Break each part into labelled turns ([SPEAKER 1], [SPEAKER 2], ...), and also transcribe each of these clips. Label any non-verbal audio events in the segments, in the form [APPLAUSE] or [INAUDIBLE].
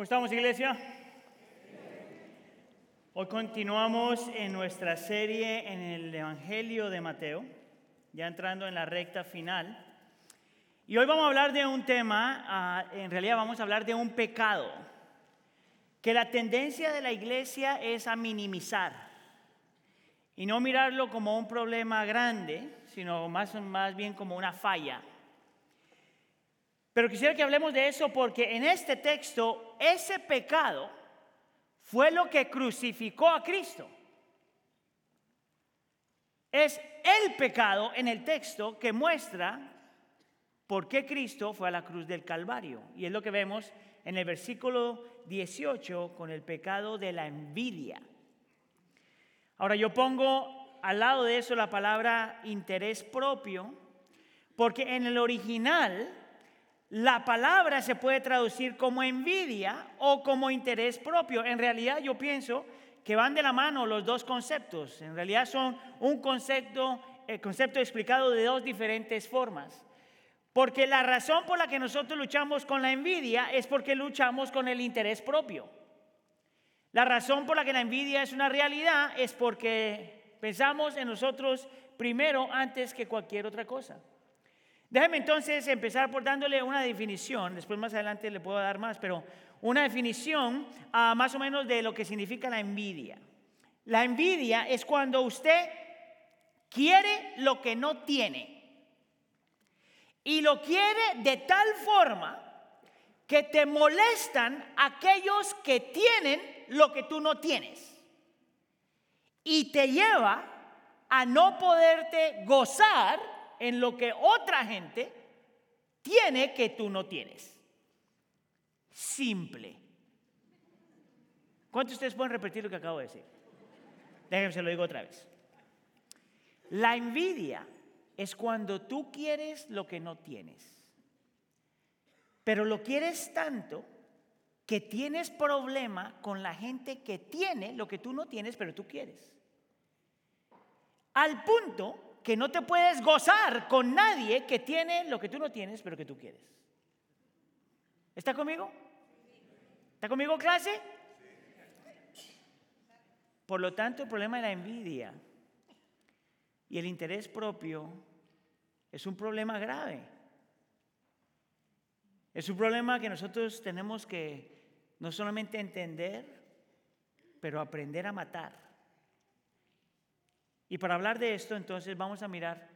[SPEAKER 1] ¿Cómo estamos, iglesia? Hoy continuamos en nuestra serie en el Evangelio de Mateo, ya entrando en la recta final. Y hoy vamos a hablar de un tema, ah, en realidad vamos a hablar de un pecado, que la tendencia de la iglesia es a minimizar y no mirarlo como un problema grande, sino más, más bien como una falla. Pero quisiera que hablemos de eso porque en este texto ese pecado fue lo que crucificó a Cristo. Es el pecado en el texto que muestra por qué Cristo fue a la cruz del Calvario. Y es lo que vemos en el versículo 18 con el pecado de la envidia. Ahora yo pongo al lado de eso la palabra interés propio, porque en el original la palabra se puede traducir como envidia o como interés propio. En realidad yo pienso que van de la mano los dos conceptos. En realidad son un concepto, el concepto explicado de dos diferentes formas. Porque la razón por la que nosotros luchamos con la envidia es porque luchamos con el interés propio. La razón por la que la envidia es una realidad es porque pensamos en nosotros primero antes que cualquier otra cosa. Déjeme entonces empezar por dándole una definición, después más adelante le puedo dar más, pero una definición ah, más o menos de lo que significa la envidia. La envidia es cuando usted quiere lo que no tiene y lo quiere de tal forma que te molestan aquellos que tienen lo que tú no tienes y te lleva a no poderte gozar en lo que otra gente tiene que tú no tienes. Simple. ¿Cuántos de ustedes pueden repetir lo que acabo de decir? Déjenme se lo digo otra vez. La envidia es cuando tú quieres lo que no tienes. Pero lo quieres tanto que tienes problema con la gente que tiene lo que tú no tienes, pero tú quieres. Al punto que no te puedes gozar con nadie que tiene lo que tú no tienes, pero que tú quieres. ¿Está conmigo? ¿Está conmigo clase? Por lo tanto, el problema de la envidia y el interés propio es un problema grave. Es un problema que nosotros tenemos que no solamente entender, pero aprender a matar. Y para hablar de esto, entonces vamos a mirar,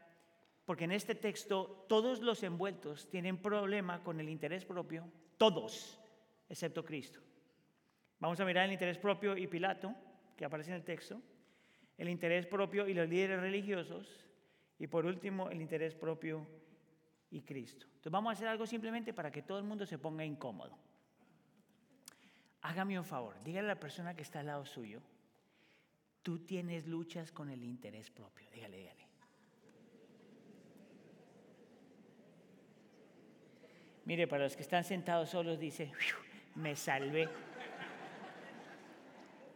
[SPEAKER 1] porque en este texto todos los envueltos tienen problema con el interés propio, todos, excepto Cristo. Vamos a mirar el interés propio y Pilato, que aparece en el texto, el interés propio y los líderes religiosos, y por último el interés propio y Cristo. Entonces vamos a hacer algo simplemente para que todo el mundo se ponga incómodo. Hágame un favor, dígale a la persona que está al lado suyo, Tú tienes luchas con el interés propio. Dígale, dígale. Mire, para los que están sentados solos, dice, me salvé.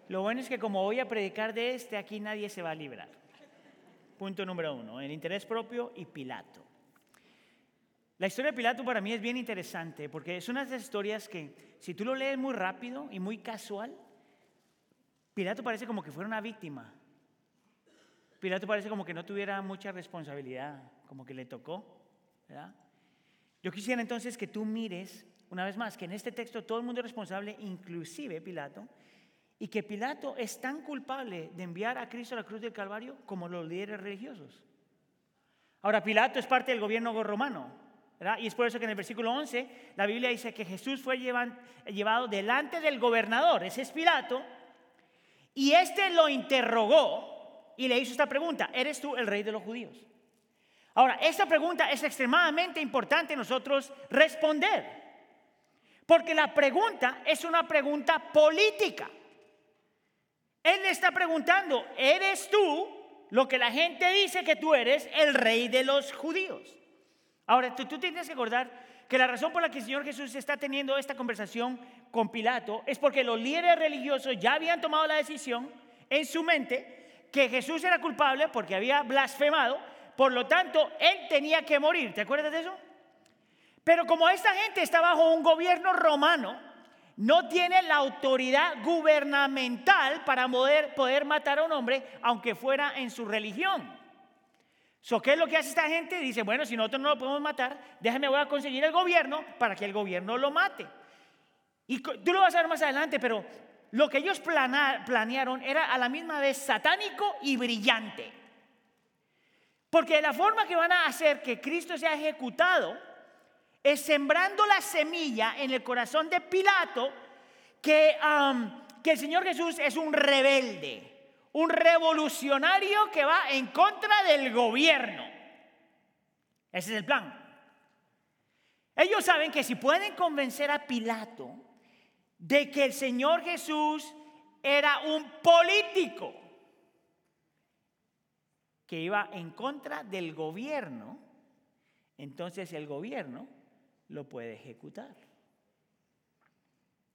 [SPEAKER 1] Lo bueno es que como voy a predicar de este, aquí nadie se va a librar. Punto número uno, el interés propio y Pilato. La historia de Pilato para mí es bien interesante porque es una de esas historias que si tú lo lees muy rápido y muy casual, Pilato parece como que fuera una víctima. Pilato parece como que no tuviera mucha responsabilidad, como que le tocó. Yo quisiera entonces que tú mires, una vez más, que en este texto todo el mundo es responsable, inclusive Pilato, y que Pilato es tan culpable de enviar a Cristo a la cruz del Calvario como los líderes religiosos. Ahora, Pilato es parte del gobierno romano, y es por eso que en el versículo 11 la Biblia dice que Jesús fue llevado delante del gobernador, ese es Pilato, y este lo interrogó y le hizo esta pregunta, ¿eres tú el rey de los judíos? Ahora, esta pregunta es extremadamente importante nosotros responder, porque la pregunta es una pregunta política. Él le está preguntando, ¿eres tú lo que la gente dice que tú eres el rey de los judíos? Ahora, tú, tienes que acordar que la razón por la que el Señor Jesús está teniendo esta conversación con Pilato es porque los líderes religiosos ya habían tomado la decisión en su mente que Jesús era culpable porque había blasfemado, por lo tanto, él tenía que morir. ¿Te acuerdas de eso? Pero como esta gente está bajo un gobierno romano, no tiene la autoridad gubernamental para poder, matar a un hombre, aunque fuera en su religión. So, ¿Qué es lo que hace esta gente? Dice, bueno, si nosotros no lo podemos matar, déjame voy a conseguir el gobierno para que el gobierno lo mate. Y tú lo vas a ver más adelante, pero lo que ellos planearon era a la misma vez satánico y brillante. Porque la forma que van a hacer que Cristo sea ejecutado es sembrando la semilla en el corazón de Pilato que, el Señor Jesús es un rebelde, un revolucionario que va en contra del gobierno. Ese es el plan. Ellos saben que si pueden convencer a Pilato de que el Señor Jesús era un político que iba en contra del gobierno, entonces el gobierno lo puede ejecutar.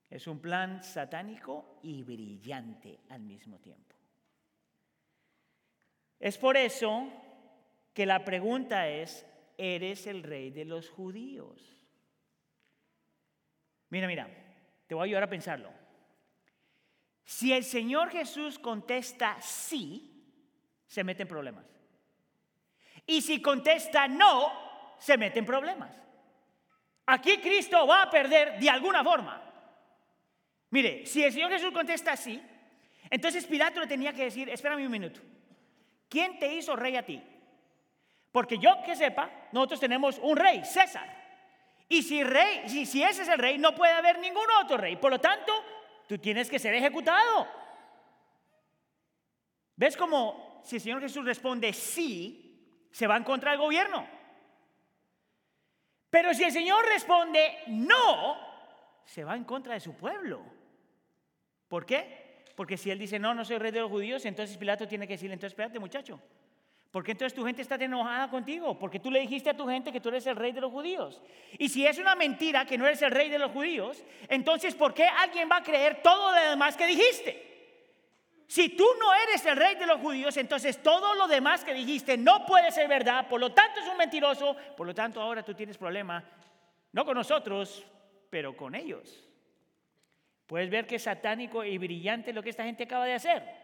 [SPEAKER 1] Es un plan satánico y brillante al mismo tiempo. Es por eso que la pregunta es, ¿eres el rey de los judíos? Mira, mira, voy a ayudar a pensarlo. Si el Señor Jesús contesta sí, se mete en problemas. Y si contesta no, se mete en problemas. Aquí Cristo va a perder de alguna forma. Mire, si el Señor Jesús contesta así, entonces Pilato le tenía que decir, espérame un minuto, ¿quién te hizo rey a ti? Porque yo que sepa, nosotros tenemos un rey, César. Y si, rey, si, ese es el rey, no puede haber ningún otro rey. Por lo tanto, tú tienes que ser ejecutado. ¿Ves cómo si el Señor Jesús responde sí, se va en contra del gobierno? Pero si el Señor responde no, se va en contra de su pueblo. ¿Por qué? Porque si él dice, no, no soy rey de los judíos, entonces Pilato tiene que decirle, entonces espérate muchacho. ¿Por qué entonces tu gente está enojada contigo? Porque tú le dijiste a tu gente que tú eres el rey de los judíos. Y si es una mentira que no eres el rey de los judíos, entonces ¿por qué alguien va a creer todo lo demás que dijiste? Si tú no eres el rey de los judíos, entonces todo lo demás que dijiste no puede ser verdad, por lo tanto es un mentiroso, por lo tanto ahora tú tienes problema, no con nosotros, pero con ellos. Puedes ver que es satánico y brillante lo que esta gente acaba de hacer.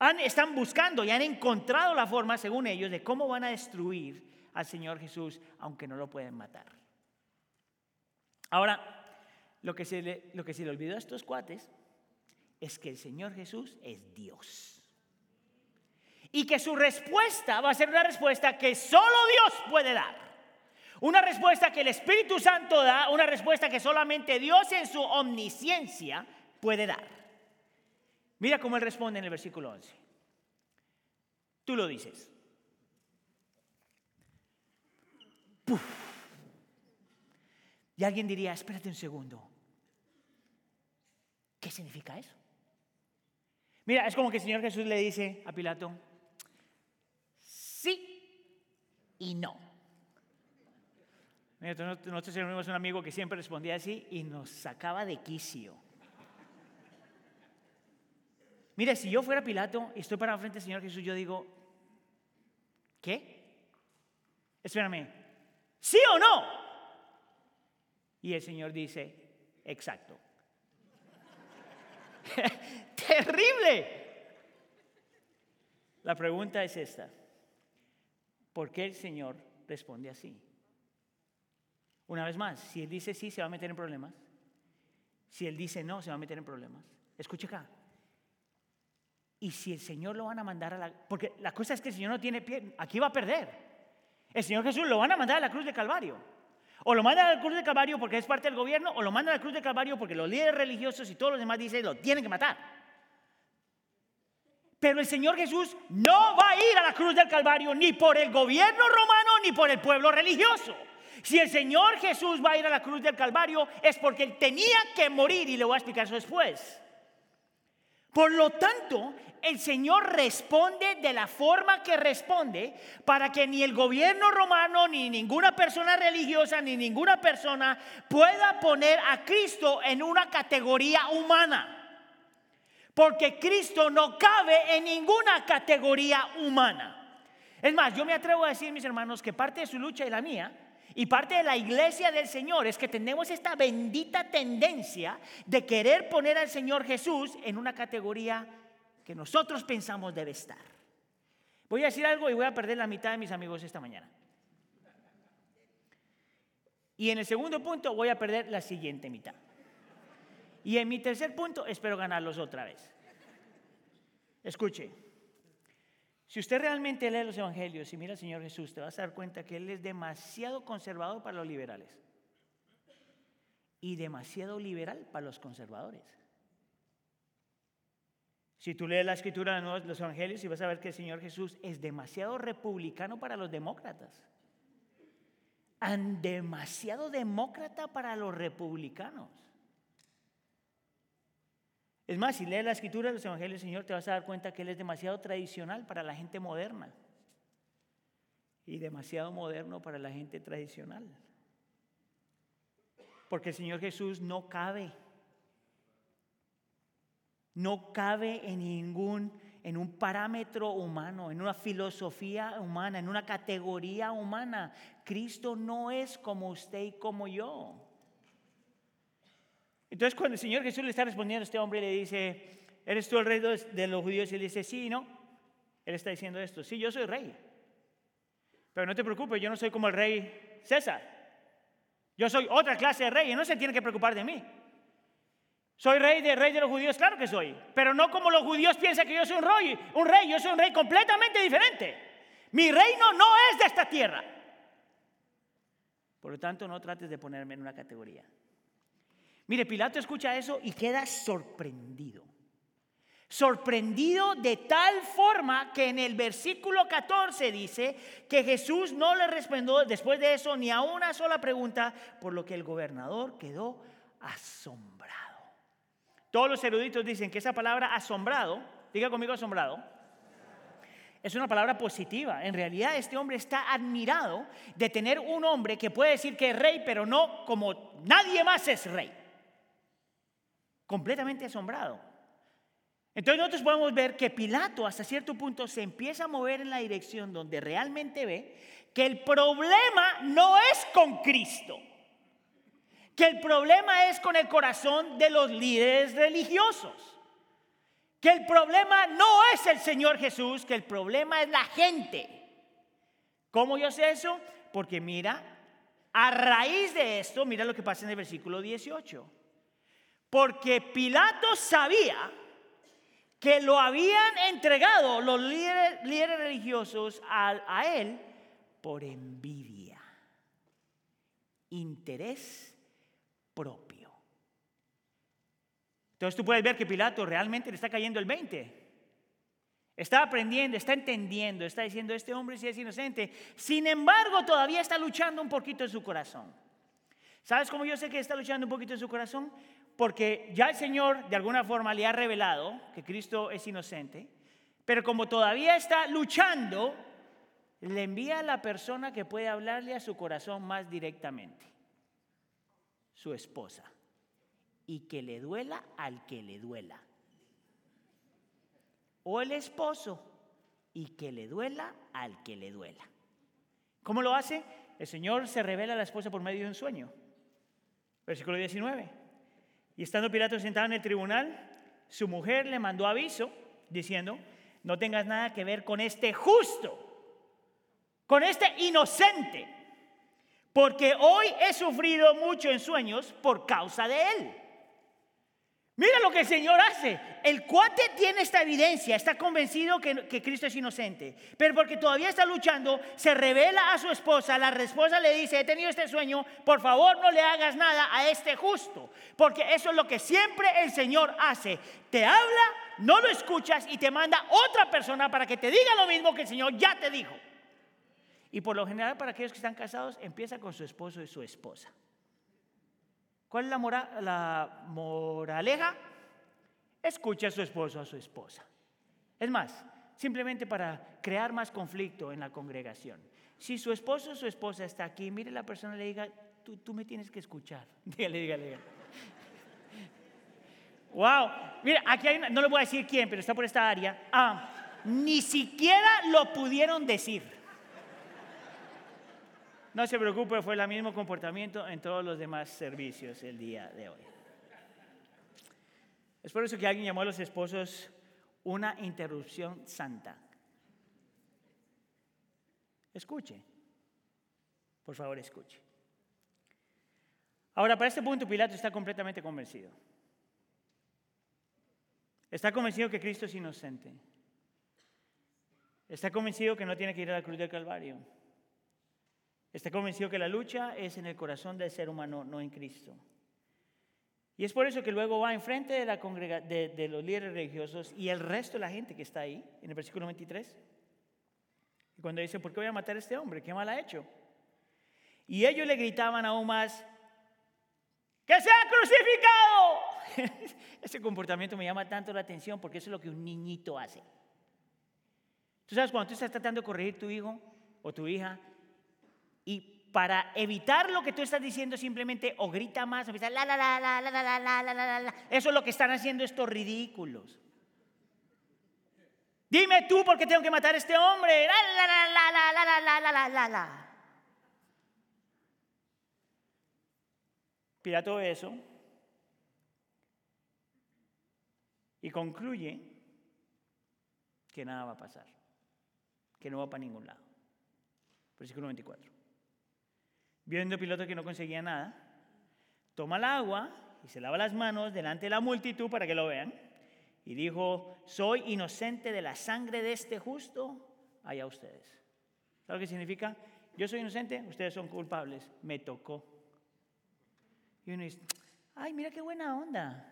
[SPEAKER 1] Han, están buscando y han encontrado la forma, según ellos, de cómo van a destruir al Señor Jesús, aunque no lo pueden matar. Ahora, lo que se le, lo que se le olvidó a estos cuates es que el Señor Jesús es Dios. Y que su respuesta va a ser una respuesta que solo Dios puede dar. Una respuesta que el Espíritu Santo da, una respuesta que solamente Dios en su omnisciencia puede dar. Mira cómo él responde en el versículo 11. Tú lo dices. Y alguien diría, espérate un segundo. ¿Qué significa eso? Mira, es como que el Señor Jesús le dice a Pilato, sí y no. Mira, nosotros tenemos un amigo que siempre respondía así y nos sacaba de quicio. Mira, si yo fuera Pilato y estoy para frente del Señor Jesús, yo digo, ¿qué? Espérame, ¿sí o no? Y el Señor dice, exacto. [LAUGHS] terrible. La pregunta es esta. ¿Por qué el Señor responde así? Una vez más, si Él dice sí, se va a meter en problemas. Si Él dice no, se va a meter en problemas. Escuche acá. Y si el Señor lo van a mandar a la... Porque la cosa es que el Señor no tiene pie, aquí va a perder. El Señor Jesús lo van a mandar a la cruz de Calvario. O lo mandan a la cruz de Calvario porque es parte del gobierno, o lo mandan a la cruz de Calvario porque los líderes religiosos y todos los demás dicen lo tienen que matar. Pero el Señor Jesús no va a ir a la cruz del Calvario ni por el gobierno romano ni por el pueblo religioso. Si el Señor Jesús va a ir a la cruz del Calvario es porque Él tenía que morir y le voy a explicar eso después. Por lo tanto, el Señor responde de la forma que responde para que ni el gobierno romano, ni ninguna persona religiosa, ni ninguna persona pueda poner a Cristo en una categoría humana. Porque Cristo no cabe en ninguna categoría humana. Es más, yo me atrevo a decir, mis hermanos, que parte de su lucha y la mía Y parte de la iglesia del Señor es que tenemos esta bendita tendencia de querer poner al Señor Jesús en una categoría que nosotros pensamos debe estar. Voy a decir algo y voy a perder la mitad de mis amigos esta mañana. Y en el segundo punto voy a perder la siguiente mitad. Y en mi tercer punto espero ganarlos otra vez. Escuche, si usted realmente lee los evangelios y mira al Señor Jesús, te vas a dar cuenta que Él es demasiado conservador para los liberales y demasiado liberal para los conservadores. Si tú lees la escritura de los evangelios y vas a ver que el Señor Jesús es demasiado republicano para los demócratas, demasiado demócrata para los republicanos. Es más, si lees la escritura de los evangelios del Señor, te vas a dar cuenta que Él es demasiado tradicional para la gente moderna y demasiado moderno para la gente tradicional. Porque el Señor Jesús no cabe, no cabe en ningún, en un parámetro humano, en una filosofía humana, en una categoría humana. Cristo no es como usted y como yo. Entonces cuando el Señor Jesús le está respondiendo a este hombre, le dice, ¿eres tú el rey de los judíos? Y él dice, sí, ¿no? Él está diciendo esto, sí, yo soy rey. Pero no te preocupes, yo no soy como el rey César. Yo soy otra clase de rey y no se tiene que preocupar de mí. ¿Soy rey de rey de los judíos? Claro que soy. Pero no como los judíos piensan que yo soy un rey, un rey. Yo soy un rey completamente diferente. Mi reino no es de esta tierra. Por lo tanto, no trates de ponerme en una categoría. Mire, Pilato escucha eso y queda sorprendido. Sorprendido de tal forma que en el versículo 14 dice que Jesús no le respondió después de eso ni a una sola pregunta, por lo que el gobernador quedó asombrado. Todos los eruditos dicen que esa palabra asombrado, diga conmigo asombrado, es una palabra positiva. En realidad este hombre está admirado de tener un hombre que puede decir que es rey, pero no como nadie más es rey completamente asombrado. Entonces nosotros podemos ver que Pilato hasta cierto punto se empieza a mover en la dirección donde realmente ve que el problema no es con Cristo, que el problema es con el corazón de los líderes religiosos, que el problema no es el Señor Jesús, que el problema es la gente. ¿Cómo yo sé eso? Porque mira, a raíz de esto, mira lo que pasa en el versículo 18. Porque Pilato sabía que lo habían entregado los líderes, religiosos a, a él por envidia, interés propio. Entonces tú puedes ver que Pilato realmente le está cayendo el 20. Está aprendiendo, está entendiendo, está diciendo, este hombre sí es inocente. Sin embargo, todavía está luchando un poquito en su corazón. ¿Sabes cómo yo sé que está luchando un poquito en su corazón? porque ya el Señor de alguna forma le ha revelado que Cristo es inocente, pero como todavía está luchando, le envía a la persona que puede hablarle a su corazón más directamente, su esposa, y que le duela al que le duela. O el esposo, y que le duela al que le duela. ¿Cómo lo hace? El Señor se revela a la esposa por medio de un sueño. Versículo 19. Y estando Pilato sentado en el tribunal, su mujer le mandó aviso diciendo, no tengas nada que ver con este justo, con este inocente, porque hoy he sufrido mucho en sueños por causa de él. Mira lo que el Señor hace. El cuate tiene esta evidencia, está convencido que, Cristo es inocente, pero porque todavía está luchando, se revela a su esposa, la esposa le dice, he tenido este sueño, por favor no le hagas nada a este justo, porque eso es lo que siempre el Señor hace. Te habla, no lo escuchas y te manda otra persona para que te diga lo mismo que el Señor ya te dijo. Y por lo general para aquellos que están casados, empieza con su esposo y su esposa. ¿Cuál es la, la moraleja? Escucha a su esposo a su esposa. Es más, simplemente para crear más conflicto en la congregación. Si su esposo o su esposa está aquí, mire la persona y le diga, tú, tú me tienes que escuchar. [LAUGHS] Dígale, dígale, dígale. Wow, mira, aquí hay no le voy a decir quién, pero está por esta área. Ah, ni siquiera lo pudieron decir. No se preocupe, fue el mismo comportamiento en todos los demás servicios el día de hoy. Es por eso que alguien llamó a los esposos una interrupción santa. Escuche, por favor, escuche. Ahora, para este punto, Pilato está completamente convencido. Está convencido que Cristo es inocente. Está convencido que no tiene que ir a la cruz del Calvario. Está convencido que la lucha es en el corazón del ser humano, no en Cristo. Y es por eso que luego va enfrente de, la los líderes religiosos y el resto de la gente que está ahí, en el versículo 23. Y cuando dice, ¿por qué voy a matar a este hombre? ¿Qué mal ha hecho? Y ellos le gritaban aún más, ¡que sea crucificado! [LAUGHS] Ese comportamiento me llama tanto la atención porque es lo que un niñito hace. Tú sabes, cuando tú estás tratando de corregir tu hijo o tu hija y para evitar lo que tú estás diciendo simplemente o grita más o la la la la la la la la la la eso es lo que están haciendo estos ridículos. Dime tú por qué tengo que matar a este hombre. La la la la la la la la la la la. Pilato eso y concluye que nada va a pasar que no va para ningún lado. Versículo 24. Viendo piloto que no conseguía nada, toma el agua y se lava las manos delante de la multitud para que lo vean. Y dijo, soy inocente de la sangre de este justo, allá ustedes. ¿Sabes lo que significa? Yo soy inocente, ustedes son culpables, me tocó. Y uno dice, ay, mira qué buena onda.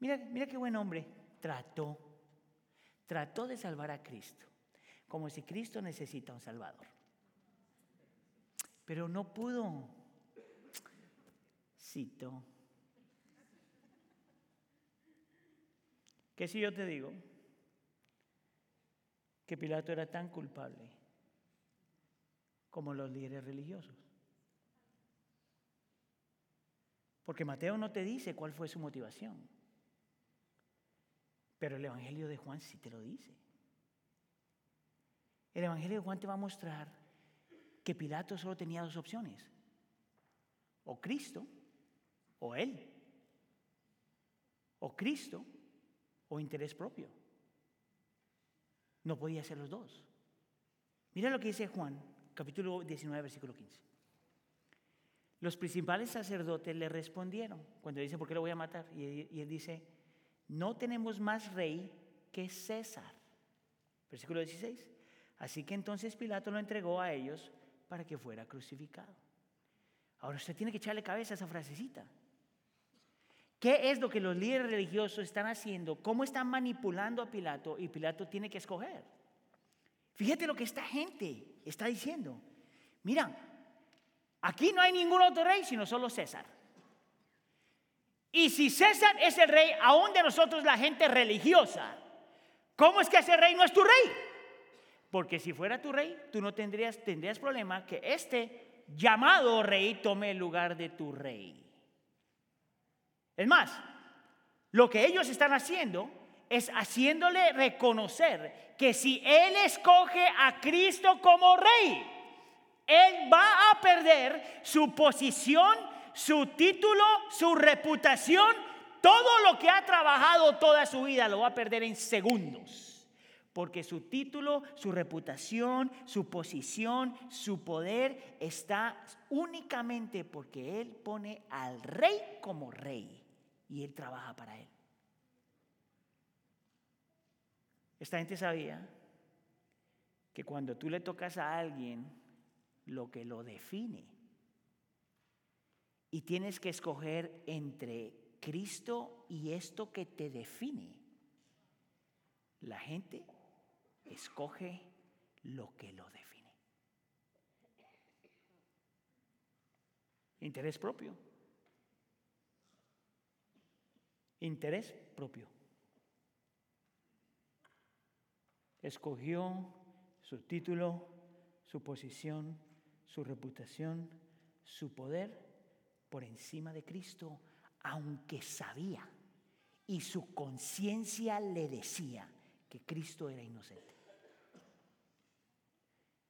[SPEAKER 1] Mira, mira qué buen hombre. Trató, trató de salvar a Cristo como si Cristo necesita un Salvador. Pero no pudo. Cito. ¿Qué si yo te digo que Pilato era tan culpable como los líderes religiosos? Porque Mateo no te dice cuál fue su motivación. Pero el Evangelio de Juan sí te lo dice. El Evangelio de Juan te va a mostrar que Pilato solo tenía dos opciones. O Cristo o él. O Cristo o interés propio. No podía ser los dos. Mira lo que dice Juan, capítulo 19, versículo 15. Los principales sacerdotes le respondieron cuando dice, ¿por qué lo voy a matar? Y él dice, no tenemos más rey que César. Versículo 16. Así que entonces Pilato lo entregó a ellos para que fuera crucificado. Ahora usted tiene que echarle cabeza a esa frasecita. ¿Qué es lo que los líderes religiosos están haciendo? ¿Cómo están manipulando a Pilato? Y Pilato tiene que escoger. Fíjate lo que esta gente está diciendo. Mira, aquí no hay ningún otro rey sino solo César. Y si César es el rey, aún de nosotros la gente religiosa, ¿cómo es que ese rey no es tu rey? Porque si fuera tu rey, tú no tendrías, tendrías problema que este llamado rey tome el lugar de tu rey. Es más, lo que ellos están haciendo es haciéndole reconocer que si él escoge a Cristo como rey, él va a perder su posición, su título, su reputación, todo lo que ha trabajado toda su vida lo va a perder en segundos. Porque su título, su reputación, su posición, su poder está únicamente porque Él pone al rey como rey y Él trabaja para Él. Esta gente sabía que cuando tú le tocas a alguien lo que lo define y tienes que escoger entre Cristo y esto que te define, la gente escoge lo que lo define. Interés propio. Interés propio. Escogió su título, su posición, su reputación, su poder por encima de Cristo, aunque sabía y su conciencia le decía que Cristo era inocente.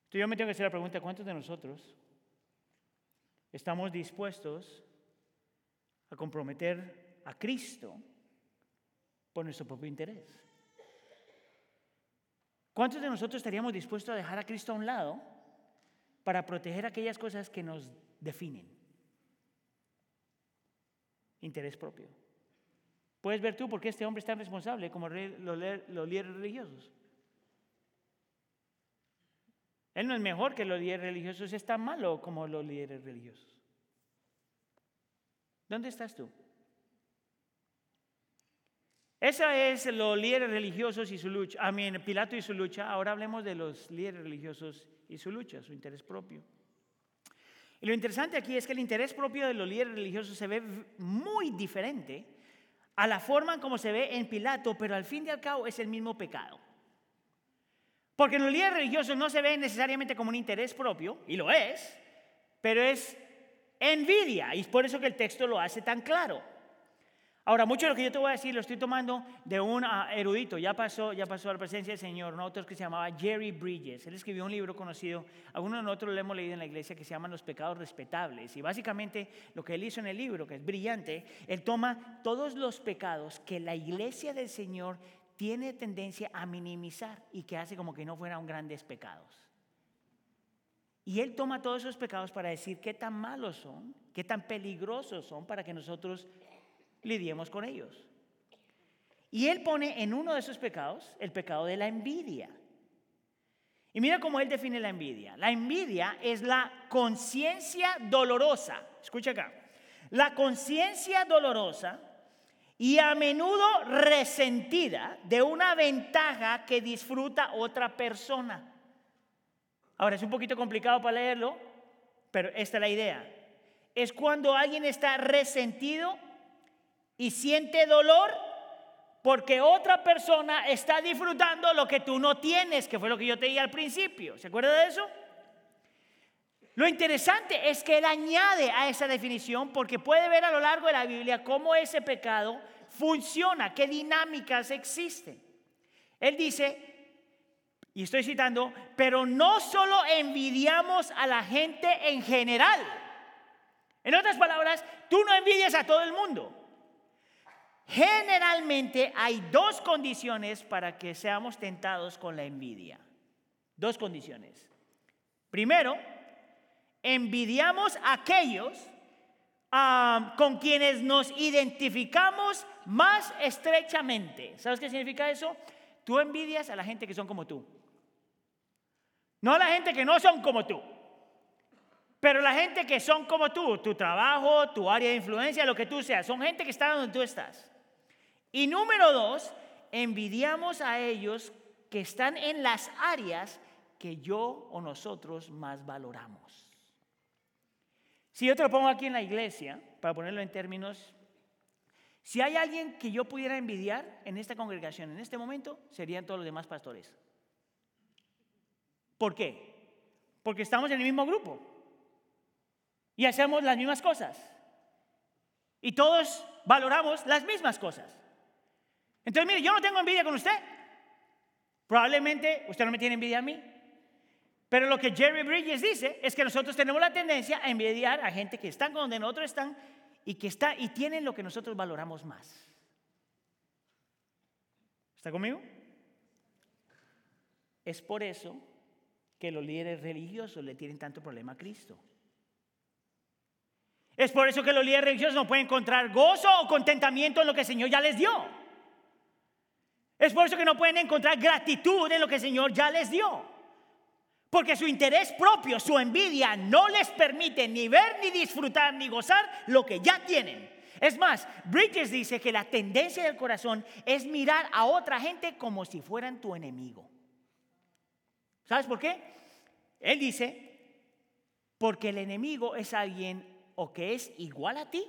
[SPEAKER 1] Entonces yo me tengo que hacer la pregunta, ¿cuántos de nosotros estamos dispuestos a comprometer a Cristo por nuestro propio interés? ¿Cuántos de nosotros estaríamos dispuestos a dejar a Cristo a un lado para proteger aquellas cosas que nos definen? Interés propio. Puedes ver tú por qué este hombre es tan responsable como los líderes religiosos. Él no es mejor que los líderes religiosos, es tan malo como los líderes religiosos. ¿Dónde estás tú? Esa es los líderes religiosos y su lucha. A mí, Pilato y su lucha. Ahora hablemos de los líderes religiosos y su lucha, su interés propio. Y lo interesante aquí es que el interés propio de los líderes religiosos se ve muy diferente a la forma como se ve en Pilato, pero al fin y al cabo es el mismo pecado. Porque en los líderes religiosos no se ve necesariamente como un interés propio, y lo es, pero es envidia, y es por eso que el texto lo hace tan claro. Ahora, mucho de lo que yo te voy a decir lo estoy tomando de un ah, erudito, ya pasó, ya pasó a la presencia del Señor, un autor que se llamaba Jerry Bridges. Él escribió un libro conocido, algunos de nosotros lo hemos leído en la iglesia, que se llama Los pecados respetables. Y básicamente lo que él hizo en el libro, que es brillante, él toma todos los pecados que la iglesia del Señor tiene tendencia a minimizar y que hace como que no fueran grandes pecados. Y él toma todos esos pecados para decir qué tan malos son, qué tan peligrosos son para que nosotros lidiemos con ellos. Y él pone en uno de esos pecados el pecado de la envidia. Y mira cómo él define la envidia. La envidia es la conciencia dolorosa. Escucha acá. La conciencia dolorosa y a menudo resentida de una ventaja que disfruta otra persona. Ahora es un poquito complicado para leerlo, pero esta es la idea. Es cuando alguien está resentido y siente dolor porque otra persona está disfrutando lo que tú no tienes, que fue lo que yo te dije al principio. ¿Se acuerda de eso? Lo interesante es que él añade a esa definición porque puede ver a lo largo de la Biblia cómo ese pecado funciona, qué dinámicas existen. Él dice, y estoy citando, pero no solo envidiamos a la gente en general. En otras palabras, tú no envidias a todo el mundo. Generalmente hay dos condiciones para que seamos tentados con la envidia. Dos condiciones. Primero, envidiamos a aquellos con quienes nos identificamos más estrechamente. ¿Sabes qué significa eso? Tú envidias a la gente que son como tú. No a la gente que no son como tú. Pero la gente que son como tú, tu trabajo, tu área de influencia, lo que tú seas, son gente que está donde tú estás. Y número dos, envidiamos a ellos que están en las áreas que yo o nosotros más valoramos. Si yo te lo pongo aquí en la iglesia, para ponerlo en términos, si hay alguien que yo pudiera envidiar en esta congregación en este momento, serían todos los demás pastores. ¿Por qué? Porque estamos en el mismo grupo y hacemos las mismas cosas. Y todos valoramos las mismas cosas. Entonces, mire, yo no tengo envidia con usted. Probablemente usted no me tiene envidia a mí. Pero lo que Jerry Bridges dice es que nosotros tenemos la tendencia a envidiar a gente que están donde nosotros están y que está y tienen lo que nosotros valoramos más. ¿Está conmigo? Es por eso que los líderes religiosos le tienen tanto problema a Cristo. Es por eso que los líderes religiosos no pueden encontrar gozo o contentamiento en lo que el Señor ya les dio. Es por eso que no pueden encontrar gratitud en lo que el Señor ya les dio. Porque su interés propio, su envidia, no les permite ni ver, ni disfrutar, ni gozar lo que ya tienen. Es más, Bridges dice que la tendencia del corazón es mirar a otra gente como si fueran tu enemigo. ¿Sabes por qué? Él dice, porque el enemigo es alguien o que es igual a ti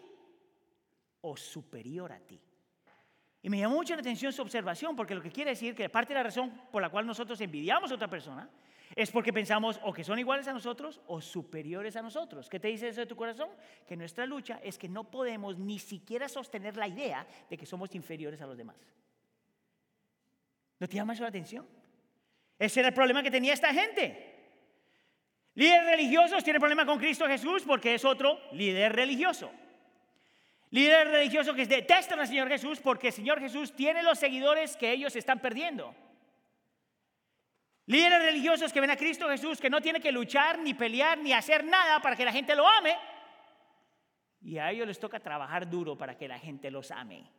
[SPEAKER 1] o superior a ti. Y me llamó mucho la atención su observación, porque lo que quiere decir que parte de la razón por la cual nosotros envidiamos a otra persona es porque pensamos o que son iguales a nosotros o superiores a nosotros. ¿Qué te dice eso de tu corazón? Que nuestra lucha es que no podemos ni siquiera sostener la idea de que somos inferiores a los demás. ¿No te llama eso la atención? Ese era el problema que tenía esta gente. Líderes religiosos tienen problema con Cristo Jesús porque es otro líder religioso. Líderes religiosos que detestan al Señor Jesús porque el Señor Jesús tiene los seguidores que ellos están perdiendo. Líderes religiosos que ven a Cristo Jesús que no tiene que luchar, ni pelear, ni hacer nada para que la gente lo ame. Y a ellos les toca trabajar duro para que la gente los ame.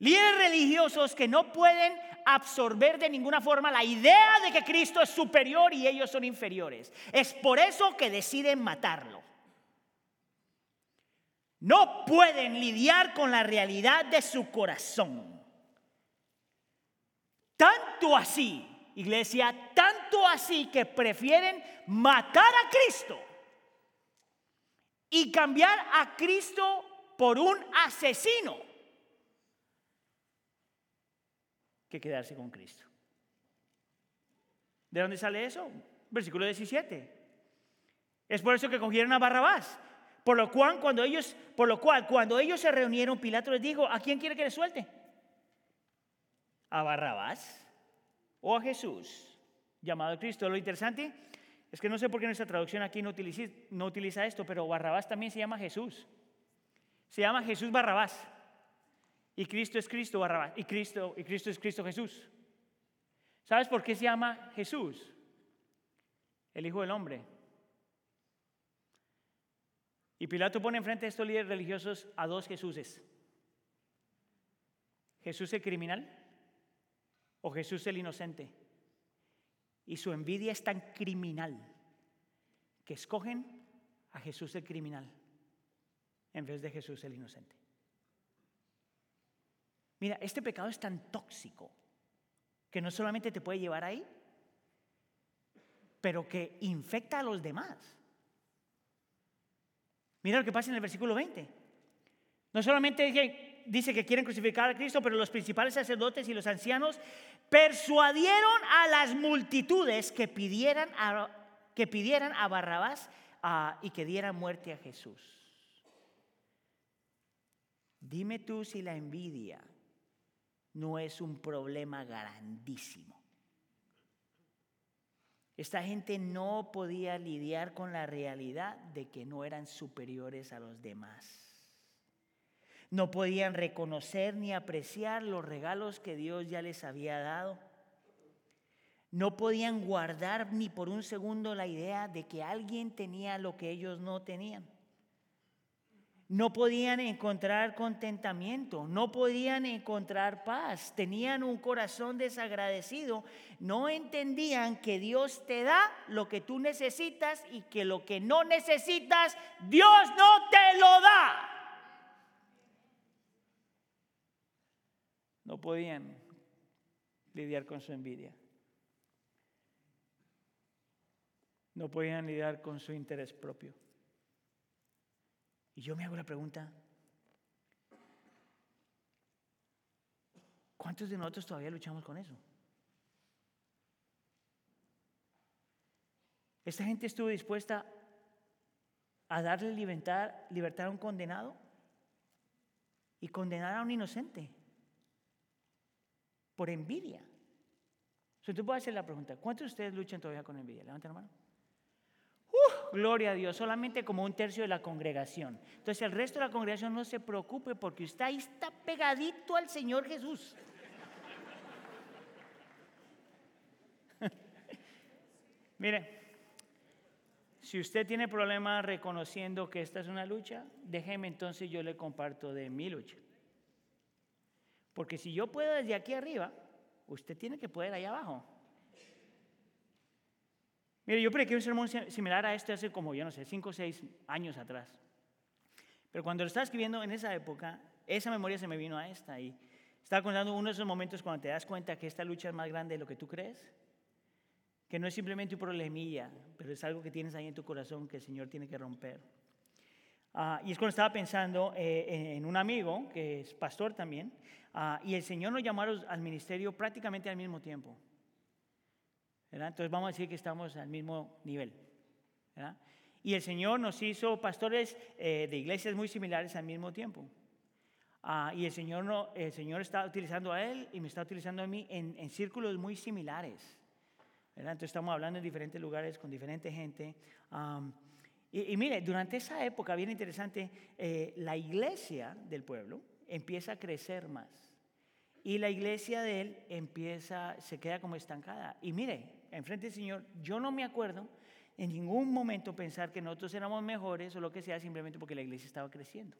[SPEAKER 1] Líderes religiosos que no pueden absorber de ninguna forma la idea de que Cristo es superior y ellos son inferiores. Es por eso que deciden matarlo. No pueden lidiar con la realidad de su corazón. Tanto así, iglesia, tanto así que prefieren matar a Cristo y cambiar a Cristo por un asesino que quedarse con Cristo. ¿De dónde sale eso? Versículo 17. Es por eso que cogieron a Barrabás por lo cual, cuando ellos, por lo cual, cuando ellos se reunieron, Pilato les dijo, ¿a quién quiere que le suelte? ¿A Barrabás o a Jesús, llamado Cristo? Lo interesante es que no sé por qué nuestra traducción aquí no utiliza, no utiliza esto, pero Barrabás también se llama Jesús. Se llama Jesús Barrabás. Y Cristo es Cristo Barrabás. Y Cristo, y Cristo es Cristo Jesús. ¿Sabes por qué se llama Jesús? El Hijo del Hombre. Y Pilato pone enfrente de estos líderes religiosos a dos Jesuses. Jesús el criminal o Jesús el inocente. Y su envidia es tan criminal que escogen a Jesús el criminal en vez de Jesús el inocente. Mira, este pecado es tan tóxico que no solamente te puede llevar ahí, pero que infecta a los demás. Mira lo que pasa en el versículo 20. No solamente dice que quieren crucificar a Cristo, pero los principales sacerdotes y los ancianos persuadieron a las multitudes que pidieran a, que pidieran a Barrabás ah, y que dieran muerte a Jesús. Dime tú si la envidia no es un problema grandísimo. Esta gente no podía lidiar con la realidad de que no eran superiores a los demás. No podían reconocer ni apreciar los regalos que Dios ya les había dado. No podían guardar ni por un segundo la idea de que alguien tenía lo que ellos no tenían no podían encontrar contentamiento, no podían encontrar paz, tenían un corazón desagradecido, no entendían que Dios te da lo que tú necesitas y que lo que no necesitas, Dios no te lo da. No podían lidiar con su envidia. No podían lidiar con su interés propio. Y yo me hago la pregunta, ¿cuántos de nosotros todavía luchamos con eso? ¿Esta gente estuvo dispuesta a darle libertad, a un condenado y condenar a un inocente por envidia? Entonces tú puedes hacer la pregunta, ¿cuántos de ustedes luchan todavía con envidia? Levanten la mano gloria a Dios, solamente como un tercio de la congregación. Entonces el resto de la congregación no se preocupe porque usted ahí está pegadito al Señor Jesús. [LAUGHS] Mire, si usted tiene problemas reconociendo que esta es una lucha, déjeme entonces yo le comparto de mi lucha. Porque si yo puedo desde aquí arriba, usted tiene que poder allá abajo. Mire, yo prediqué un sermón similar a este hace como, yo no sé, cinco o seis años atrás. Pero cuando lo estaba escribiendo en esa época, esa memoria se me vino a esta y estaba contando uno de esos momentos cuando te das cuenta que esta lucha es más grande de lo que tú crees, que no es simplemente un problemilla, pero es algo que tienes ahí en tu corazón que el Señor tiene que romper. Ah, y es cuando estaba pensando eh, en un amigo que es pastor también, ah, y el Señor nos llamó al ministerio prácticamente al mismo tiempo. Entonces vamos a decir que estamos al mismo nivel. Y el Señor nos hizo pastores eh, de iglesias muy similares al mismo tiempo. Ah, y el Señor, no, el Señor está utilizando a Él y me está utilizando a mí en, círculos muy similares. Entonces estamos hablando en diferentes lugares con diferente gente. y, mire, durante esa época, bien interesante, eh, la iglesia del pueblo empieza a crecer más. Y la iglesia de él empieza, se queda como estancada. Y mire, enfrente del Señor, yo no me acuerdo en ningún momento pensar que nosotros éramos mejores o lo que sea, simplemente porque la iglesia estaba creciendo.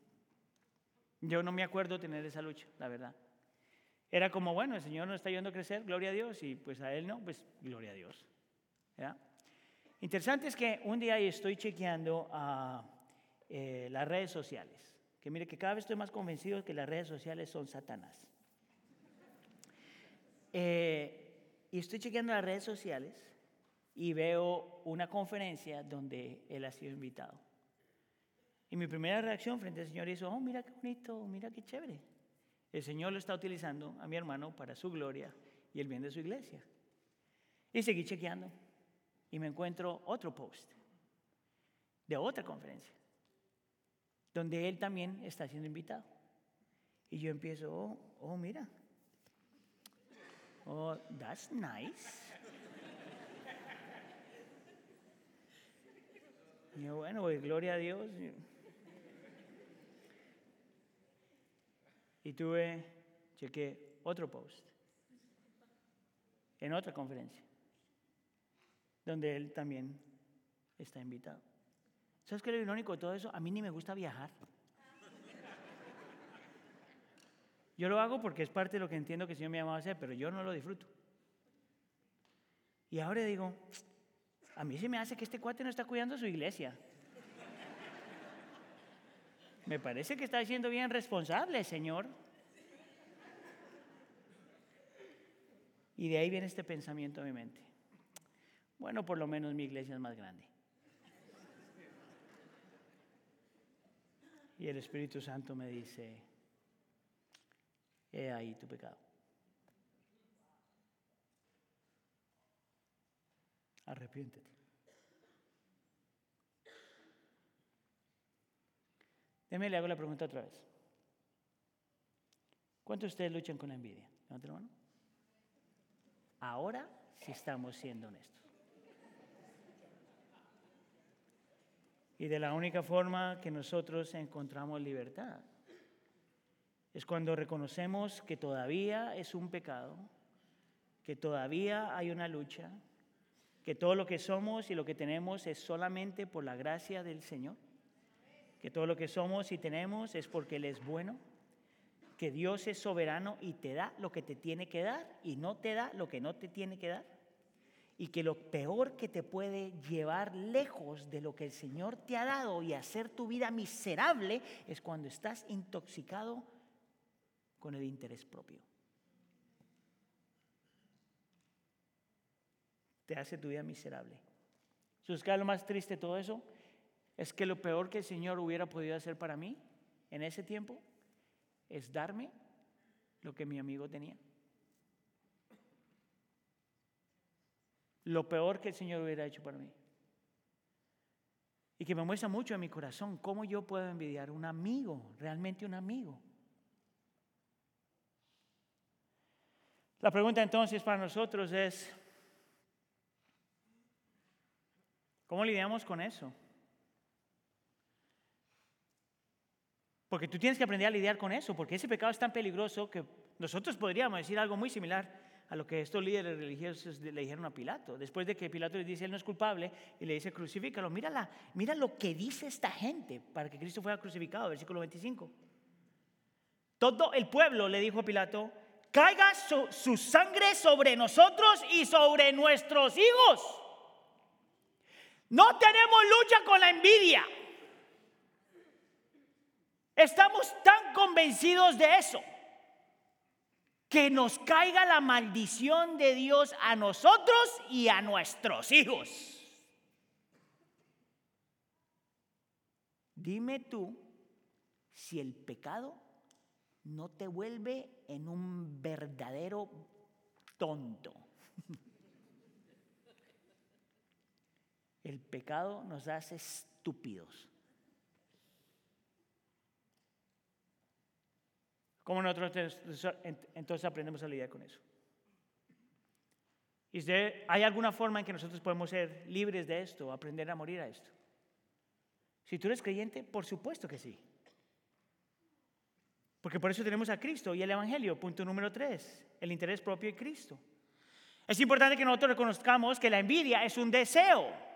[SPEAKER 1] Yo no me acuerdo tener esa lucha, la verdad. Era como, bueno, el Señor nos está ayudando a crecer, gloria a Dios, y pues a Él no, pues gloria a Dios. Interesante es que un día estoy chequeando a eh, las redes sociales, que mire que cada vez estoy más convencido que las redes sociales son Satanás. Eh, y estoy chequeando las redes sociales y veo una conferencia donde él ha sido invitado. Y mi primera reacción frente al Señor es, oh, mira qué bonito, mira qué chévere. El Señor lo está utilizando a mi hermano para su gloria y el bien de su iglesia. Y seguí chequeando y me encuentro otro post de otra conferencia donde él también está siendo invitado. Y yo empiezo, oh, oh mira, oh, that's nice. Y bueno, pues gloria a Dios. Y tuve, chequé otro post en otra conferencia, donde él también está invitado. ¿Sabes qué es lo irónico de todo eso? A mí ni me gusta viajar. Yo lo hago porque es parte de lo que entiendo que el Señor me llamado a hacer, pero yo no lo disfruto. Y ahora digo, a mí se me hace que este cuate no está cuidando su iglesia. Me parece que está siendo bien responsable, Señor. Y de ahí viene este pensamiento a mi mente. Bueno, por lo menos mi iglesia es más grande. Y el Espíritu Santo me dice, he ahí tu pecado. Arrepiéntete. Déjeme le hago la pregunta otra vez. ¿Cuántos de ustedes luchan con la envidia? Levanta la mano. Ahora sí estamos siendo honestos. Y de la única forma que nosotros encontramos libertad es cuando reconocemos que todavía es un pecado, que todavía hay una lucha, que todo lo que somos y lo que tenemos es solamente por la gracia del Señor que todo lo que somos y tenemos es porque Él es bueno, que Dios es soberano y te da lo que te tiene que dar y no te da lo que no te tiene que dar. Y que lo peor que te puede llevar lejos de lo que el Señor te ha dado y hacer tu vida miserable es cuando estás intoxicado con el interés propio. Te hace tu vida miserable. ¿Sabes qué lo más triste de todo eso? es que lo peor que el Señor hubiera podido hacer para mí en ese tiempo es darme lo que mi amigo tenía. Lo peor que el Señor hubiera hecho para mí. Y que me muestra mucho en mi corazón cómo yo puedo envidiar un amigo, realmente un amigo. La pregunta entonces para nosotros es, ¿cómo lidiamos con eso? Porque tú tienes que aprender a lidiar con eso, porque ese pecado es tan peligroso que nosotros podríamos decir algo muy similar a lo que estos líderes religiosos le dijeron a Pilato. Después de que Pilato les dice, él no es culpable, y le dice, crucifícalo. Mírala, mira lo que dice esta gente para que Cristo fuera crucificado, versículo 25. Todo el pueblo le dijo a Pilato, caiga su, sangre sobre nosotros y sobre nuestros hijos. No tenemos lucha con la envidia. Estamos tan convencidos de eso que nos caiga la maldición de Dios a nosotros y a nuestros hijos. Dime tú si el pecado no te vuelve en un verdadero tonto. El pecado nos hace estúpidos. ¿Cómo nosotros entonces aprendemos a lidiar con eso? ¿Y hay alguna forma en que nosotros podemos ser libres de esto, aprender a morir a esto? Si tú eres creyente, por supuesto que sí. Porque por eso tenemos a Cristo y el Evangelio. Punto número tres, el interés propio de Cristo. Es importante que nosotros reconozcamos que la envidia es un deseo.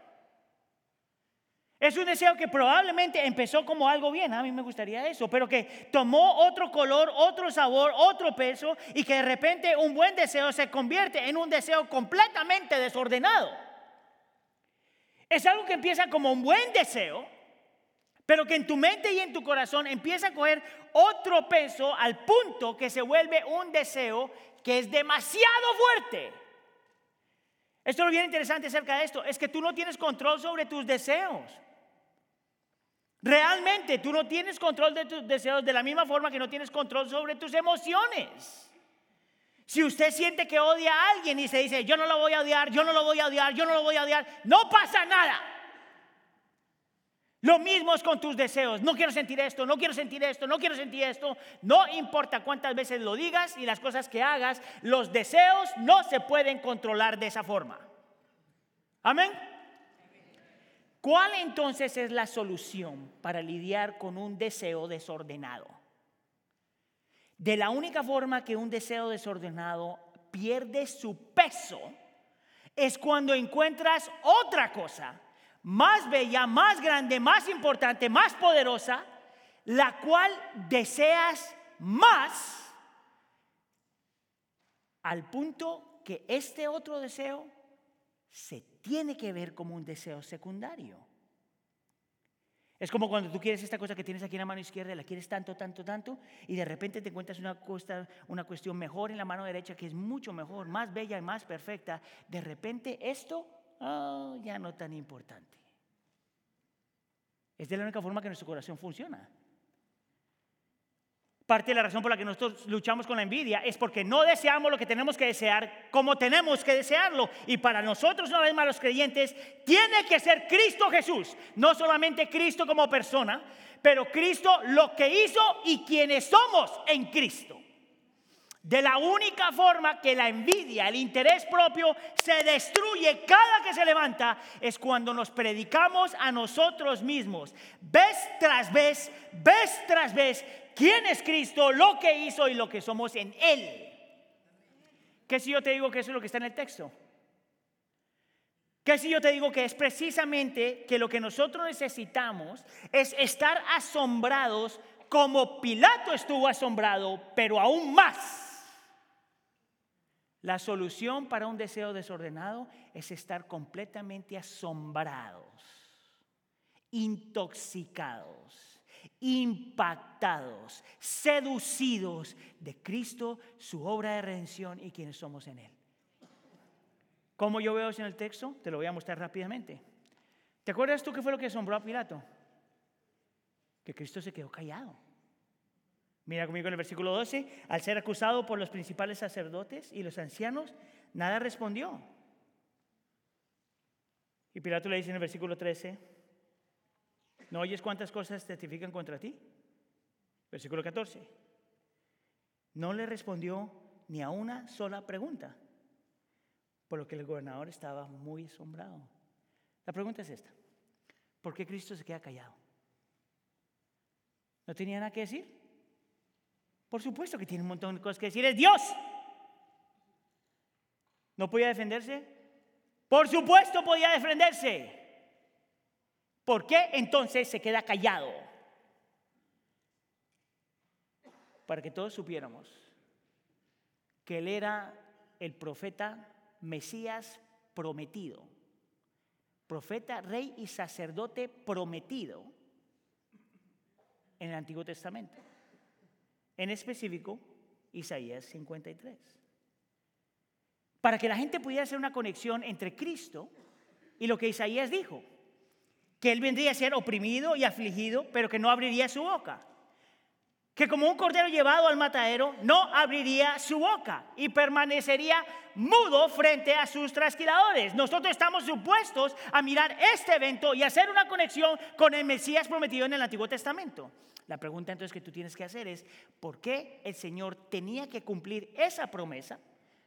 [SPEAKER 1] Es un deseo que probablemente empezó como algo bien, a mí me gustaría eso, pero que tomó otro color, otro sabor, otro peso y que de repente un buen deseo se convierte en un deseo completamente desordenado. Es algo que empieza como un buen deseo, pero que en tu mente y en tu corazón empieza a coger otro peso al punto que se vuelve un deseo que es demasiado fuerte. Esto es lo bien interesante acerca de esto, es que tú no tienes control sobre tus deseos. Realmente tú no tienes control de tus deseos de la misma forma que no tienes control sobre tus emociones. Si usted siente que odia a alguien y se dice, yo no lo voy a odiar, yo no lo voy a odiar, yo no lo voy a odiar, no pasa nada. Lo mismo es con tus deseos. No quiero sentir esto, no quiero sentir esto, no quiero sentir esto. No importa cuántas veces lo digas y las cosas que hagas, los deseos no se pueden controlar de esa forma. Amén. ¿Cuál entonces es la solución para lidiar con un deseo desordenado? De la única forma que un deseo desordenado pierde su peso es cuando encuentras otra cosa más bella, más grande, más importante, más poderosa, la cual deseas más al punto que este otro deseo se tiene que ver como un deseo secundario. Es como cuando tú quieres esta cosa que tienes aquí en la mano izquierda, la quieres tanto, tanto, tanto, y de repente te encuentras una, una cuestión mejor en la mano derecha que es mucho mejor, más bella y más perfecta. De repente esto oh, ya no tan importante. Es de la única forma que nuestro corazón funciona. Parte de la razón por la que nosotros luchamos con la envidia es porque no deseamos lo que tenemos que desear como tenemos que desearlo. Y para nosotros, una vez más, los creyentes, tiene que ser Cristo Jesús. No solamente Cristo como persona, pero Cristo lo que hizo y quienes somos en Cristo. De la única forma que la envidia, el interés propio se destruye cada que se levanta es cuando nos predicamos a nosotros mismos, vez tras vez, vez tras vez, quién es Cristo, lo que hizo y lo que somos en Él. ¿Qué si yo te digo que eso es lo que está en el texto? ¿Qué si yo te digo que es precisamente que lo que nosotros necesitamos es estar asombrados como Pilato estuvo asombrado, pero aún más? La solución para un deseo desordenado es estar completamente asombrados, intoxicados impactados, seducidos de Cristo, su obra de redención y quienes somos en Él. ¿Cómo yo veo eso en el texto? Te lo voy a mostrar rápidamente. ¿Te acuerdas tú qué fue lo que asombró a Pilato? Que Cristo se quedó callado. Mira conmigo en el versículo 12, al ser acusado por los principales sacerdotes y los ancianos, nada respondió. Y Pilato le dice en el versículo 13, ¿No oyes cuántas cosas testifican contra ti? Versículo 14. No le respondió ni a una sola pregunta, por lo que el gobernador estaba muy asombrado. La pregunta es esta. ¿Por qué Cristo se queda callado? ¿No tenía nada que decir? Por supuesto que tiene un montón de cosas que decir. Es Dios. ¿No podía defenderse? Por supuesto podía defenderse. ¿Por qué entonces se queda callado? Para que todos supiéramos que él era el profeta Mesías prometido, profeta, rey y sacerdote prometido en el Antiguo Testamento. En específico, Isaías 53. Para que la gente pudiera hacer una conexión entre Cristo y lo que Isaías dijo que él vendría a ser oprimido y afligido, pero que no abriría su boca. Que como un cordero llevado al matadero, no abriría su boca y permanecería mudo frente a sus trasquiladores. Nosotros estamos supuestos a mirar este evento y hacer una conexión con el Mesías prometido en el Antiguo Testamento. La pregunta entonces que tú tienes que hacer es, ¿por qué el Señor tenía que cumplir esa promesa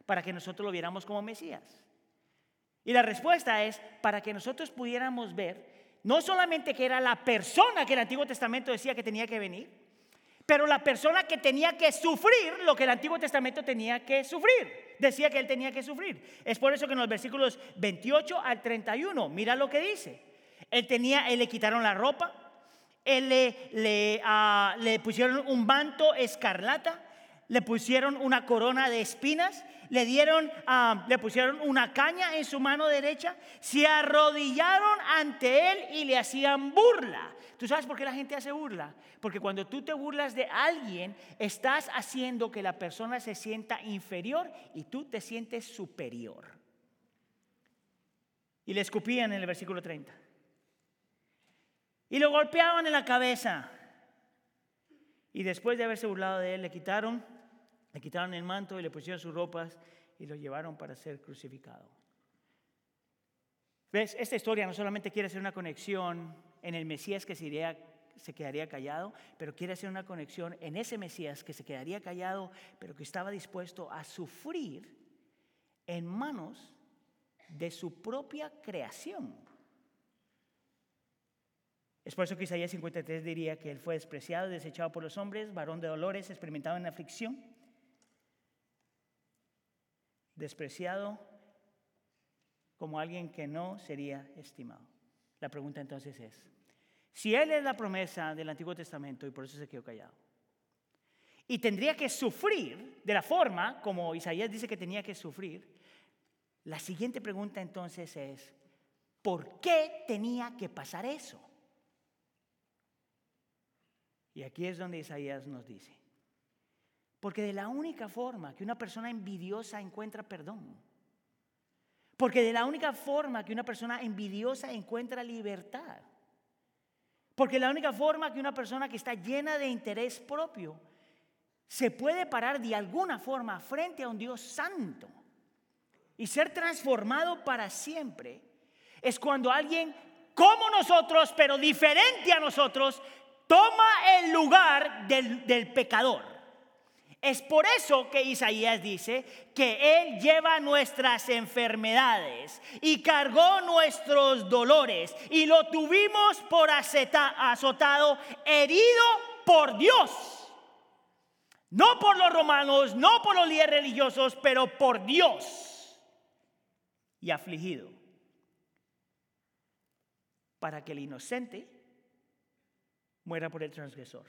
[SPEAKER 1] para que nosotros lo viéramos como Mesías? Y la respuesta es para que nosotros pudiéramos ver no solamente que era la persona que el Antiguo Testamento decía que tenía que venir, pero la persona que tenía que sufrir lo que el Antiguo Testamento tenía que sufrir. Decía que él tenía que sufrir. Es por eso que en los versículos 28 al 31, mira lo que dice. Él tenía, él le quitaron la ropa, él le, le, ah, le pusieron un manto escarlata, le pusieron una corona de espinas, le dieron, ah, le pusieron una caña en su mano derecha, se arrodillaron ante él y le hacían burla. ¿Tú sabes por qué la gente hace burla? Porque cuando tú te burlas de alguien, estás haciendo que la persona se sienta inferior y tú te sientes superior. Y le escupían en el versículo 30. Y lo golpeaban en la cabeza. Y después de haberse burlado de él, le quitaron, le quitaron el manto y le pusieron sus ropas y lo llevaron para ser crucificado. ¿Ves? Esta historia no solamente quiere hacer una conexión en el Mesías que se, se quedaría callado, pero quiere hacer una conexión en ese Mesías que se quedaría callado, pero que estaba dispuesto a sufrir en manos de su propia creación. Es por eso que Isaías 53 diría que él fue despreciado, desechado por los hombres, varón de dolores, experimentado en aflicción, despreciado como alguien que no sería estimado. La pregunta entonces es, si Él es la promesa del Antiguo Testamento y por eso se quedó callado, y tendría que sufrir de la forma como Isaías dice que tenía que sufrir, la siguiente pregunta entonces es, ¿por qué tenía que pasar eso? Y aquí es donde Isaías nos dice, porque de la única forma que una persona envidiosa encuentra perdón, porque de la única forma que una persona envidiosa encuentra libertad, porque la única forma que una persona que está llena de interés propio se puede parar de alguna forma frente a un Dios santo y ser transformado para siempre, es cuando alguien como nosotros, pero diferente a nosotros, toma el lugar del, pecador. Es por eso que Isaías dice que Él lleva nuestras enfermedades y cargó nuestros dolores y lo tuvimos por azotado, herido por Dios. No por los romanos, no por los líderes religiosos, pero por Dios. Y afligido. Para que el inocente muera por el transgresor.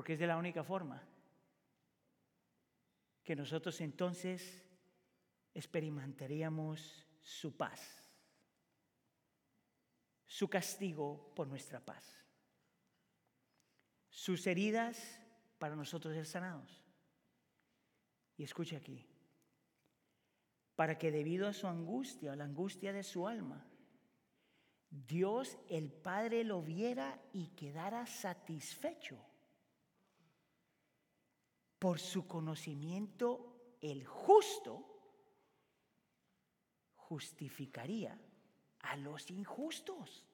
[SPEAKER 1] Porque es de la única forma que nosotros entonces experimentaríamos su paz, su castigo por nuestra paz, sus heridas para nosotros ser sanados. Y escuche aquí, para que debido a su angustia, a la angustia de su alma, Dios el Padre lo viera y quedara satisfecho. Por su conocimiento, el justo justificaría a los injustos.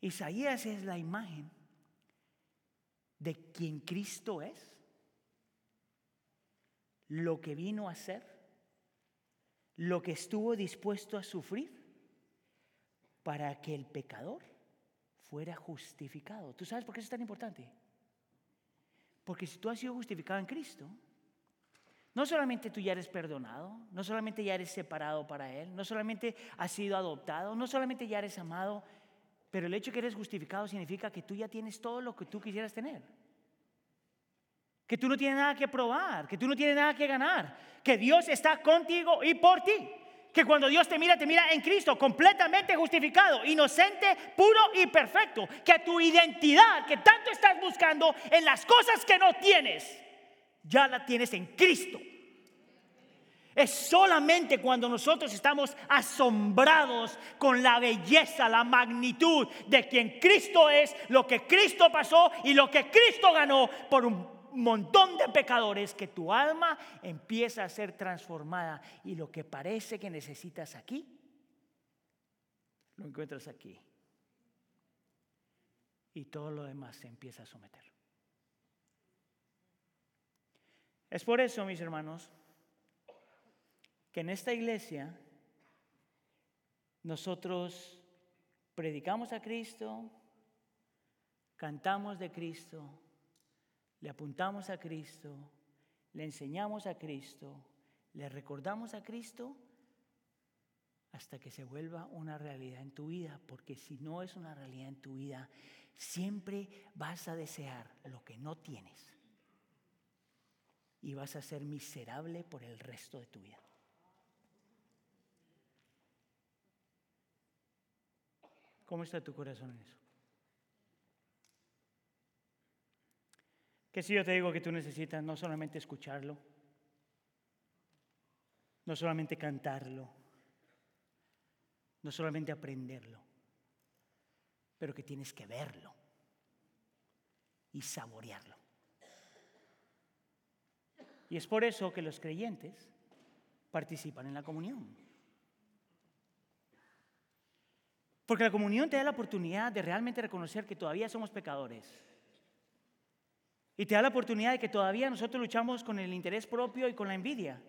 [SPEAKER 1] Isaías es la imagen de quien Cristo es, lo que vino a ser lo que estuvo dispuesto a sufrir para que el pecador fuera justificado. ¿Tú sabes por qué eso es tan importante? Porque si tú has sido justificado en Cristo, no solamente tú ya eres perdonado, no solamente ya eres separado para Él, no solamente has sido adoptado, no solamente ya eres amado, pero el hecho de que eres justificado significa que tú ya tienes todo lo que tú quisieras tener que tú no tienes nada que probar, que tú no tienes nada que ganar, que Dios está contigo y por ti. Que cuando Dios te mira, te mira en Cristo, completamente justificado, inocente, puro y perfecto. Que tu identidad que tanto estás buscando en las cosas que no tienes, ya la tienes en Cristo. Es solamente cuando nosotros estamos asombrados con la belleza, la magnitud de quien Cristo es, lo que Cristo pasó y lo que Cristo ganó por un montón de pecadores que tu alma empieza a ser transformada y lo que parece que necesitas aquí, lo encuentras aquí. Y todo lo demás se empieza a someter. Es por eso, mis hermanos, que en esta iglesia nosotros predicamos a Cristo, cantamos de Cristo, le apuntamos a Cristo, le enseñamos a Cristo, le recordamos a Cristo hasta que se vuelva una realidad en tu vida, porque si no es una realidad en tu vida, siempre vas a desear lo que no tienes y vas a ser miserable por el resto de tu vida. ¿Cómo está tu corazón en eso? Que si yo te digo que tú necesitas no solamente escucharlo, no solamente cantarlo, no solamente aprenderlo, pero que tienes que verlo y saborearlo. Y es por eso que los creyentes participan en la comunión. Porque la comunión te da la oportunidad de realmente reconocer que todavía somos pecadores. Y te da la oportunidad de que todavía nosotros luchamos con el interés propio y con la envidia.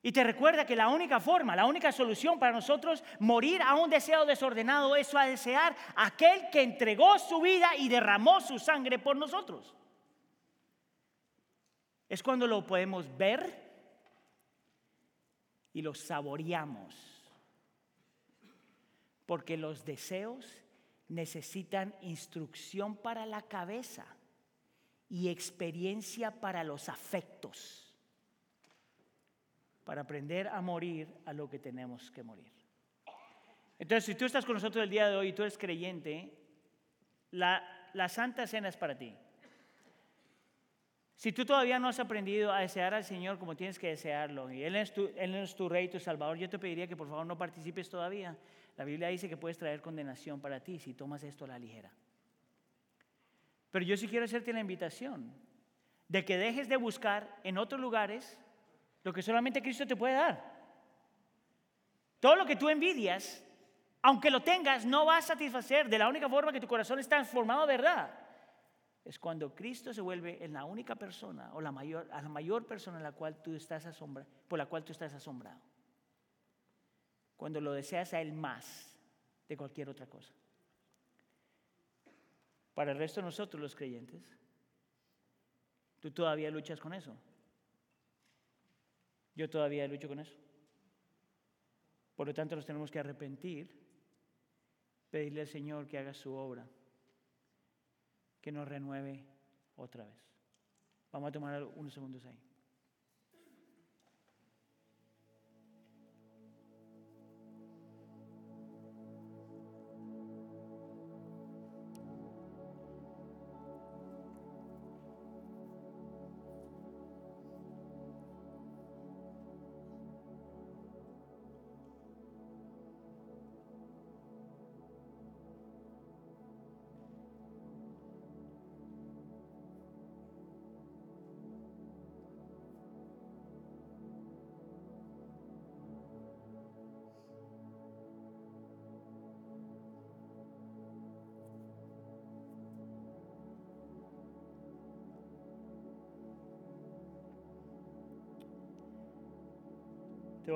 [SPEAKER 1] Y te recuerda que la única forma, la única solución para nosotros morir a un deseo desordenado es a desear aquel que entregó su vida y derramó su sangre por nosotros. Es cuando lo podemos ver y lo saboreamos porque los deseos necesitan instrucción para la cabeza y experiencia para los afectos, para aprender a morir a lo que tenemos que morir. Entonces, si tú estás con nosotros el día de hoy y tú eres creyente, la, la Santa Cena es para ti. Si tú todavía no has aprendido a desear al Señor como tienes que desearlo, y Él es tu, Rey, tu Salvador, yo te pediría que por favor no participes todavía, la Biblia dice que puedes traer condenación para ti si tomas esto a la ligera. Pero yo sí quiero hacerte la invitación de que dejes de buscar en otros lugares lo que solamente Cristo te puede dar. Todo lo que tú envidias, aunque lo tengas, no va a satisfacer de la única forma que tu corazón está transformado verdad. Es cuando Cristo se vuelve en la única persona o la mayor, a la mayor persona en la cual tú estás asombra, por la cual tú estás asombrado cuando lo deseas a Él más de cualquier otra cosa. Para el resto de nosotros los creyentes, tú todavía luchas con eso. Yo todavía lucho con eso. Por lo tanto, nos tenemos que arrepentir, pedirle al Señor que haga su obra, que nos renueve otra vez. Vamos a tomar unos segundos ahí.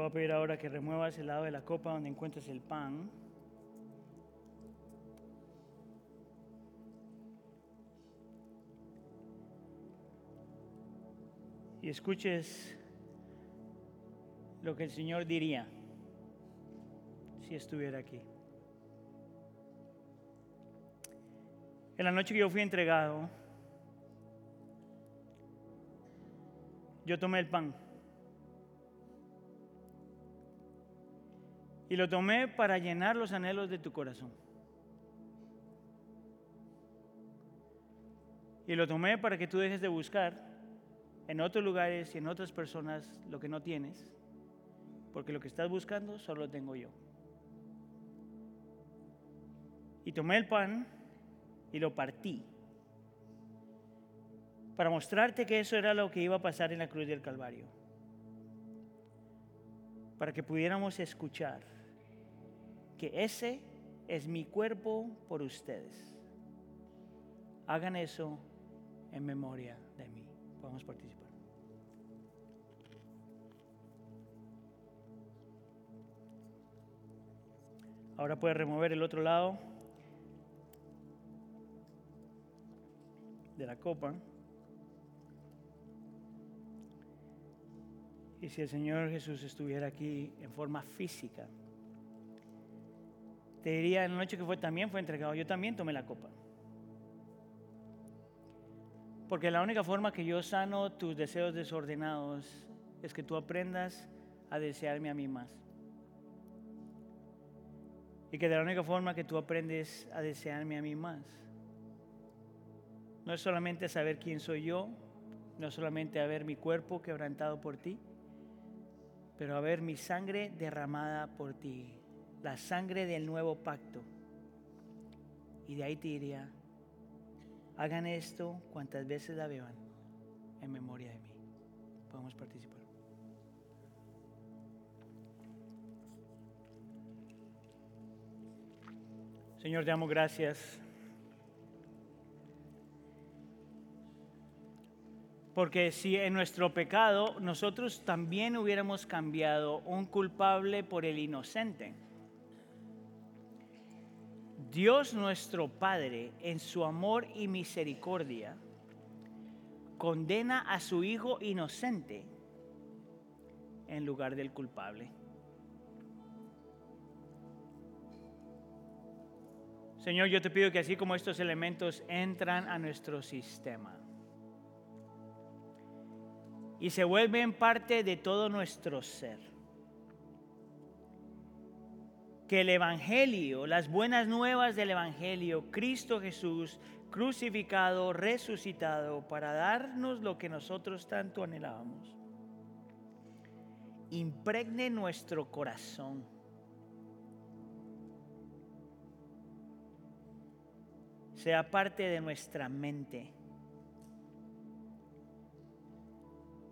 [SPEAKER 1] Voy a pedir ahora que remuevas el lado de la copa donde encuentres el pan. Y escuches lo que el Señor diría si estuviera aquí. En la noche que yo fui entregado, yo tomé el pan. Y lo tomé para llenar los anhelos de tu corazón. Y lo tomé para que tú dejes de buscar en otros lugares y en otras personas lo que no tienes, porque lo que estás buscando solo lo tengo yo. Y tomé el pan y lo partí para mostrarte que eso era lo que iba a pasar en la cruz del Calvario, para que pudiéramos escuchar que ese es mi cuerpo por ustedes. Hagan eso en memoria de mí. Podemos participar. Ahora puedes remover el otro lado de la copa. Y si el Señor Jesús estuviera aquí en forma física, te diría en la noche que fue también fue entregado, yo también tomé la copa. Porque la única forma que yo sano tus deseos desordenados es que tú aprendas a desearme a mí más. Y que de la única forma que tú aprendes a desearme a mí más, no es solamente saber quién soy yo, no es solamente a ver mi cuerpo quebrantado por ti, pero a ver mi sangre derramada por ti, la sangre del nuevo pacto. Y de ahí diría, hagan esto cuantas veces la beban en memoria de mí. Podemos participar. Señor, te damos gracias. Porque si en nuestro pecado nosotros también hubiéramos cambiado un culpable por el inocente, Dios nuestro Padre, en su amor y misericordia, condena a su Hijo inocente en lugar del culpable. Señor, yo te pido que así como estos elementos entran a nuestro sistema y se vuelven parte de todo nuestro ser, que el Evangelio, las buenas nuevas del Evangelio, Cristo Jesús crucificado, resucitado, para darnos lo que nosotros tanto anhelábamos, impregne nuestro corazón. Sea parte de nuestra mente.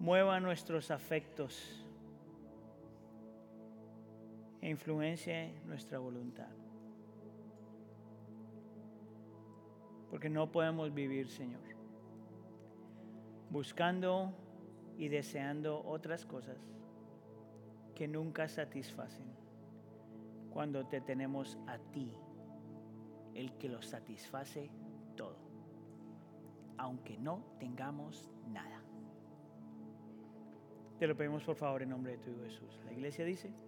[SPEAKER 1] Mueva nuestros afectos e influencie nuestra voluntad. Porque no podemos vivir, Señor, buscando y deseando otras cosas que nunca satisfacen cuando te tenemos a ti el que lo satisface todo, aunque no tengamos nada. Te lo pedimos por favor en nombre de tu Hijo Jesús. La iglesia dice...